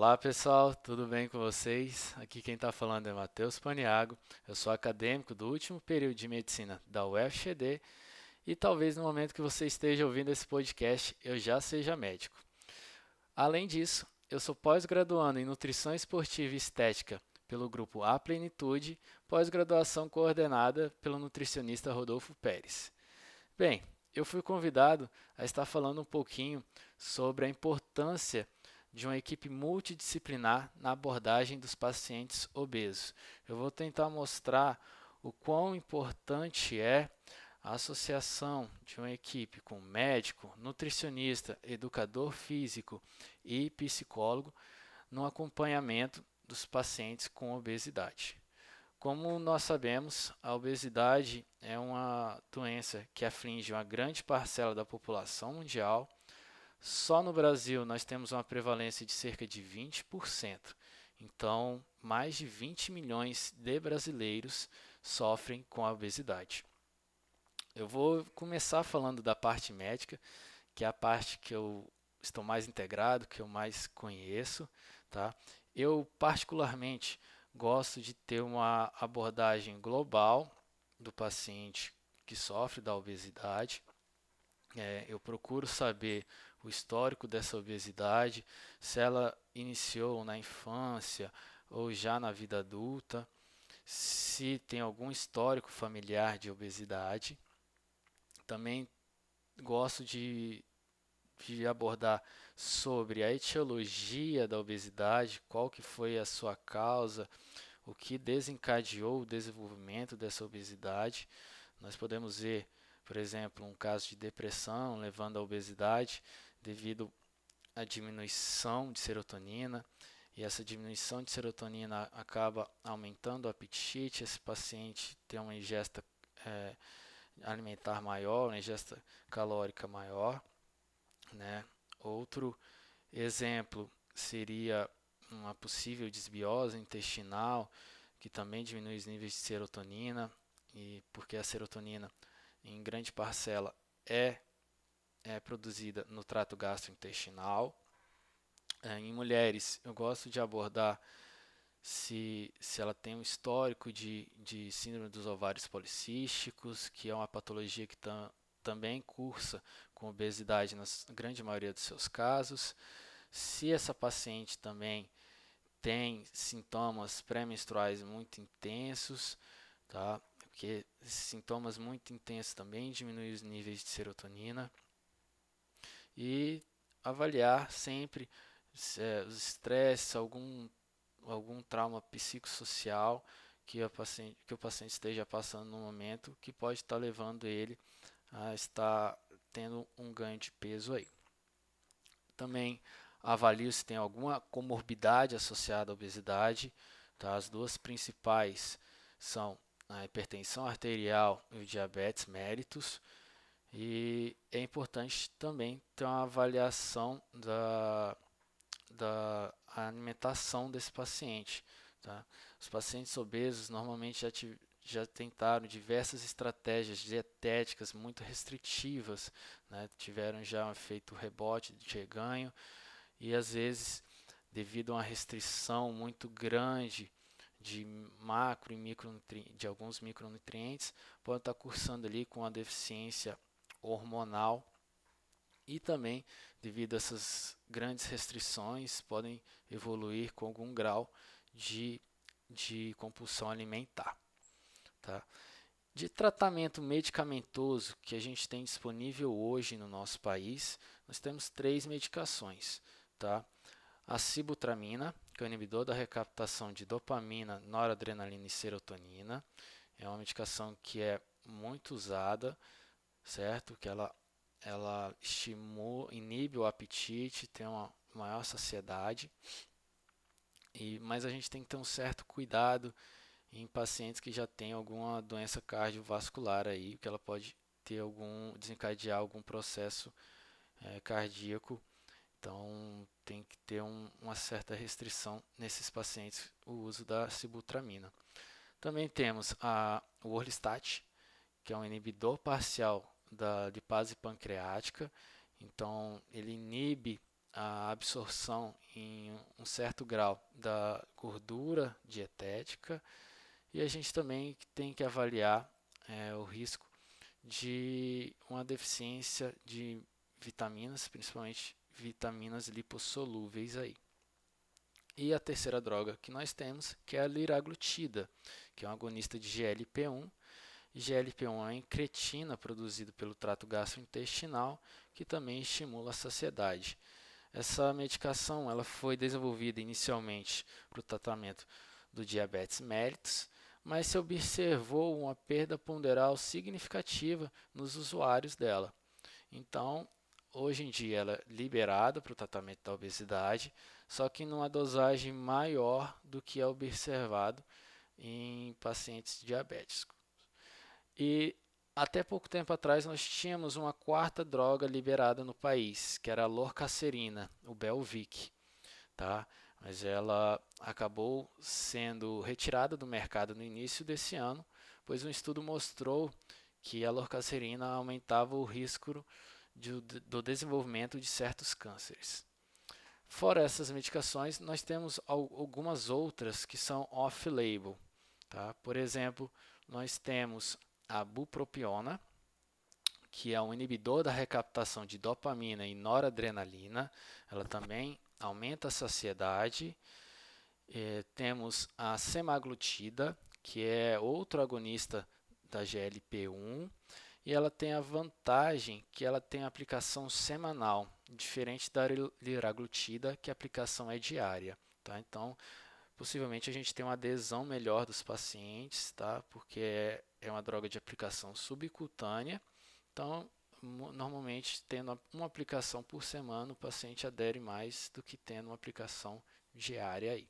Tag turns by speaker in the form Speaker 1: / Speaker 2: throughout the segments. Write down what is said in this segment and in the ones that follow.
Speaker 1: Olá pessoal, tudo bem com vocês? Aqui quem está falando é Matheus Paniago, eu sou acadêmico do último período de medicina da UFGD e talvez no momento que você esteja ouvindo esse podcast eu já seja médico. Além disso, eu sou pós-graduando em Nutrição Esportiva e Estética pelo grupo A Plenitude, pós-graduação coordenada pelo nutricionista Rodolfo Pérez. Bem, eu fui convidado a estar falando um pouquinho sobre a importância de uma equipe multidisciplinar na abordagem dos pacientes obesos. Eu vou tentar mostrar o quão importante é a associação de uma equipe com médico, nutricionista, educador físico e psicólogo no acompanhamento dos pacientes com obesidade. Como nós sabemos, a obesidade é uma doença que aflige uma grande parcela da população mundial só no Brasil nós temos uma prevalência de cerca de 20%. Então, mais de 20 milhões de brasileiros sofrem com a obesidade. Eu vou começar falando da parte médica, que é a parte que eu estou mais integrado, que eu mais conheço, tá? Eu particularmente gosto de ter uma abordagem global do paciente que sofre da obesidade. É, eu procuro saber o histórico dessa obesidade, se ela iniciou na infância ou já na vida adulta, se tem algum histórico familiar de obesidade. Também gosto de, de abordar sobre a etiologia da obesidade, qual que foi a sua causa, o que desencadeou o desenvolvimento dessa obesidade. Nós podemos ver, por exemplo, um caso de depressão levando à obesidade, devido à diminuição de serotonina, e essa diminuição de serotonina acaba aumentando o apetite, esse paciente tem uma ingesta é, alimentar maior, uma ingesta calórica maior. Né? Outro exemplo seria uma possível desbiose intestinal, que também diminui os níveis de serotonina, e porque a serotonina, em grande parcela, é é produzida no trato gastrointestinal. É, em mulheres, eu gosto de abordar se, se ela tem um histórico de, de síndrome dos ovários policísticos, que é uma patologia que tam, também cursa com obesidade na grande maioria dos seus casos. Se essa paciente também tem sintomas pré-menstruais muito intensos, tá? Porque sintomas muito intensos também diminuem os níveis de serotonina e avaliar sempre é, os estresses, algum, algum trauma psicossocial que, paciente, que o paciente esteja passando no momento que pode estar levando ele a estar tendo um ganho de peso aí. Também avalio se tem alguma comorbidade associada à obesidade. Tá? As duas principais são a hipertensão arterial e o diabetes mellitus. E é importante também ter uma avaliação da, da alimentação desse paciente. Tá? Os pacientes obesos normalmente já, já tentaram diversas estratégias dietéticas muito restritivas, né? tiveram já um efeito rebote de reganho e às vezes, devido a uma restrição muito grande de macro e micronutrientes, de alguns micronutrientes, pode estar cursando ali com a deficiência hormonal e também, devido a essas grandes restrições, podem evoluir com algum grau de, de compulsão alimentar. Tá? De tratamento medicamentoso que a gente tem disponível hoje no nosso país, nós temos três medicações. Tá? A sibutramina, que é o inibidor da recaptação de dopamina, noradrenalina e serotonina. É uma medicação que é muito usada certo? Que ela, ela estimula, inibe o apetite, tem uma maior saciedade. E, mas a gente tem que ter um certo cuidado em pacientes que já têm alguma doença cardiovascular aí, que ela pode ter algum desencadear algum processo é, cardíaco. Então tem que ter um, uma certa restrição nesses pacientes o uso da sibutramina. Também temos a, o orlistat, que é um inibidor parcial da lipase pancreática. Então, ele inibe a absorção em um certo grau da gordura dietética e a gente também tem que avaliar é, o risco de uma deficiência de vitaminas, principalmente vitaminas lipossolúveis aí. E a terceira droga que nós temos, que é a liraglutida, que é um agonista de GLP-1. GLP-1 é uma incretina produzida pelo trato gastrointestinal, que também estimula a saciedade. Essa medicação ela foi desenvolvida inicialmente para o tratamento do diabetes mellitus, mas se observou uma perda ponderal significativa nos usuários dela. Então, hoje em dia ela é liberada para o tratamento da obesidade, só que numa dosagem maior do que é observado em pacientes diabéticos. E até pouco tempo atrás nós tínhamos uma quarta droga liberada no país, que era a lorcacerina, o Belvic, tá? Mas ela acabou sendo retirada do mercado no início desse ano, pois um estudo mostrou que a lorcacerina aumentava o risco de, do desenvolvimento de certos cânceres. Fora essas medicações, nós temos algumas outras que são off-label. Tá? Por exemplo, nós temos a bupropiona, que é um inibidor da recaptação de dopamina e noradrenalina. Ela também aumenta a saciedade. É, temos a semaglutida, que é outro agonista da GLP-1 e ela tem a vantagem que ela tem aplicação semanal, diferente da liraglutida, que a aplicação é diária. Tá? Então, possivelmente a gente tem uma adesão melhor dos pacientes, tá? porque é, é uma droga de aplicação subcutânea. Então, normalmente, tendo uma aplicação por semana, o paciente adere mais do que tendo uma aplicação diária. Aí.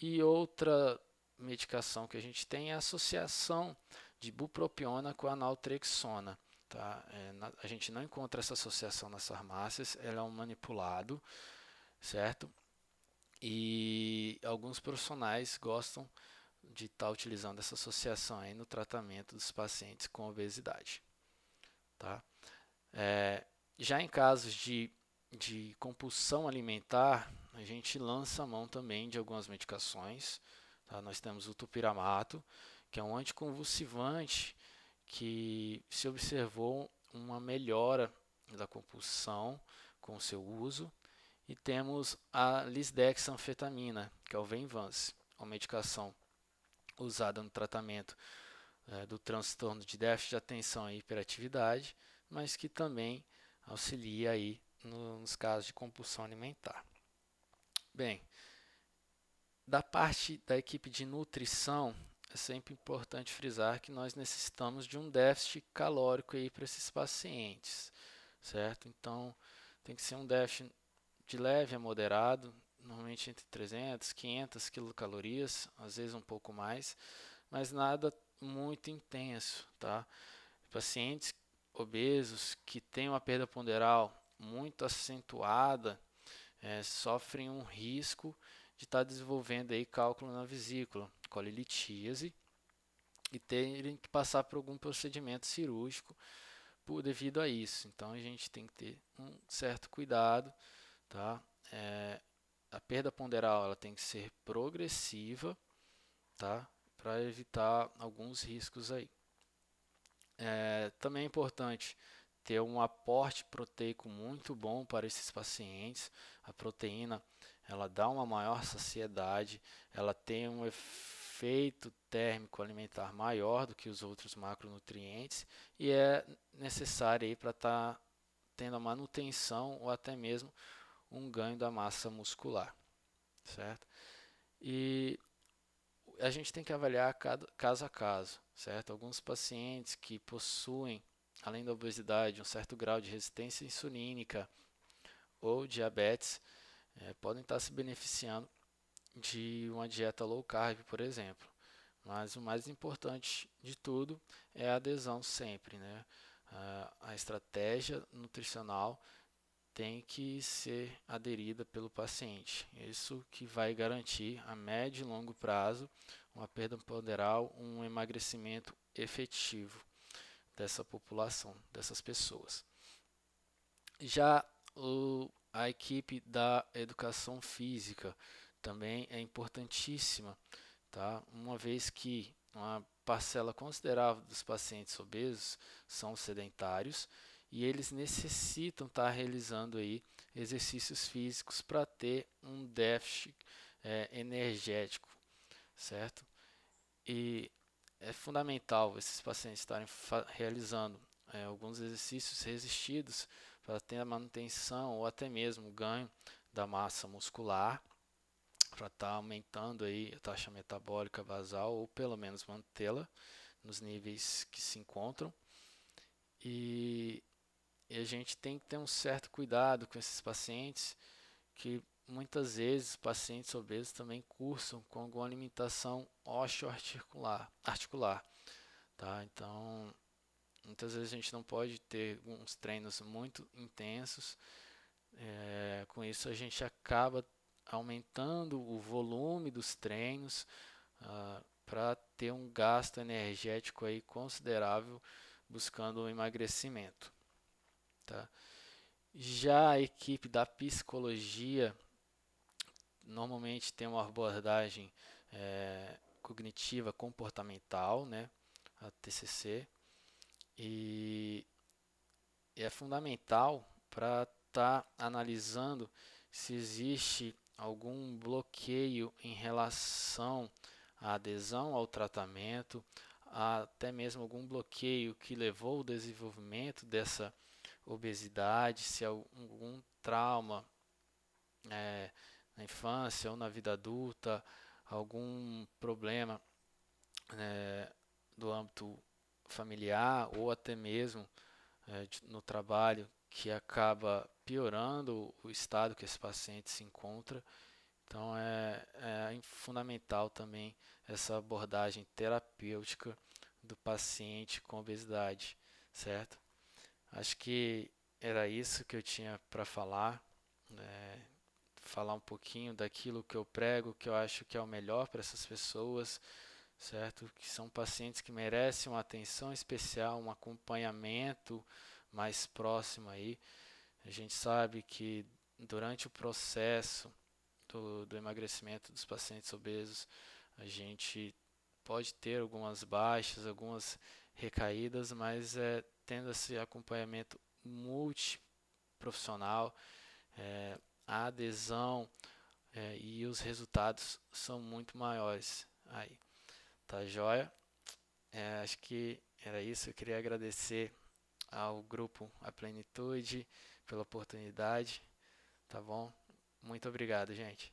Speaker 1: E outra medicação que a gente tem é a associação de bupropiona com a naltrexona. Tá? É, na, a gente não encontra essa associação nas farmácias, ela é um manipulado, certo? E alguns profissionais gostam de estar tá utilizando essa associação aí no tratamento dos pacientes com obesidade. Tá? É, já em casos de, de compulsão alimentar, a gente lança a mão também de algumas medicações. Tá? Nós temos o tupiramato, que é um anticonvulsivante que se observou uma melhora da compulsão com seu uso. E temos a lisdexanfetamina, que é o Venvance, uma medicação usada no tratamento é, do transtorno de déficit de atenção e hiperatividade, mas que também auxilia aí nos casos de compulsão alimentar. Bem, da parte da equipe de nutrição, é sempre importante frisar que nós necessitamos de um déficit calórico aí para esses pacientes, certo? Então, tem que ser um déficit de leve a moderado, normalmente entre 300, 500 quilocalorias, às vezes um pouco mais, mas nada muito intenso, tá? Pacientes obesos que têm uma perda ponderal muito acentuada é, sofrem um risco de estar tá desenvolvendo aí cálculo na vesícula, colilitíase e terem que passar por algum procedimento cirúrgico por devido a isso. Então a gente tem que ter um certo cuidado, tá? É, a perda ponderal ela tem que ser progressiva, tá? Para evitar alguns riscos aí. É, também é importante ter um aporte proteico muito bom para esses pacientes. A proteína ela dá uma maior saciedade, ela tem um efeito térmico alimentar maior do que os outros macronutrientes e é necessária para estar tá tendo a manutenção ou até mesmo um ganho da massa muscular, certo? E a gente tem que avaliar caso a caso, certo? Alguns pacientes que possuem, além da obesidade, um certo grau de resistência insulínica ou diabetes, é, podem estar se beneficiando de uma dieta low carb, por exemplo. Mas o mais importante de tudo é a adesão sempre, né? A estratégia nutricional tem que ser aderida pelo paciente. Isso que vai garantir a médio e longo prazo uma perda ponderal, um emagrecimento efetivo dessa população, dessas pessoas. Já o a equipe da educação física também é importantíssima, tá? Uma vez que uma parcela considerável dos pacientes obesos são sedentários e eles necessitam estar tá realizando aí exercícios físicos para ter um déficit é, energético, certo? E é fundamental esses pacientes estarem realizando é, alguns exercícios resistidos para ter a manutenção ou até mesmo ganho da massa muscular, para estar tá aumentando aí a taxa metabólica basal ou pelo menos mantê-la nos níveis que se encontram. E, e a gente tem que ter um certo cuidado com esses pacientes que muitas vezes pacientes obesos também cursam com alguma limitação osteoarticular, articular, tá? Então, muitas vezes a gente não pode ter uns treinos muito intensos. É, com isso a gente acaba aumentando o volume dos treinos ah, para ter um gasto energético aí considerável buscando o emagrecimento, tá? Já a equipe da psicologia normalmente tem uma abordagem é, cognitiva comportamental, né, a TCC, e, é fundamental para estar tá analisando se existe algum bloqueio em relação à adesão ao tratamento, até mesmo algum bloqueio que levou ao desenvolvimento dessa obesidade, se algum trauma é, na infância ou na vida adulta, algum problema é, do âmbito familiar ou até mesmo é, no trabalho que acaba piorando o estado que esse paciente se encontra. Então é, é fundamental também essa abordagem terapêutica do paciente com obesidade, certo? Acho que era isso que eu tinha para falar. É, falar um pouquinho daquilo que eu prego, que eu acho que é o melhor para essas pessoas, certo? Que são pacientes que merecem uma atenção especial, um acompanhamento mais próximo aí. A gente sabe que durante o processo do, do emagrecimento dos pacientes obesos, a gente pode ter algumas baixas, algumas recaídas, mas é, tendo esse acompanhamento multiprofissional, é, a adesão é, e os resultados são muito maiores. Aí, tá joia? É, acho que era isso. Eu queria agradecer ao grupo A Plenitude pela oportunidade. Tá bom? Muito obrigado, gente.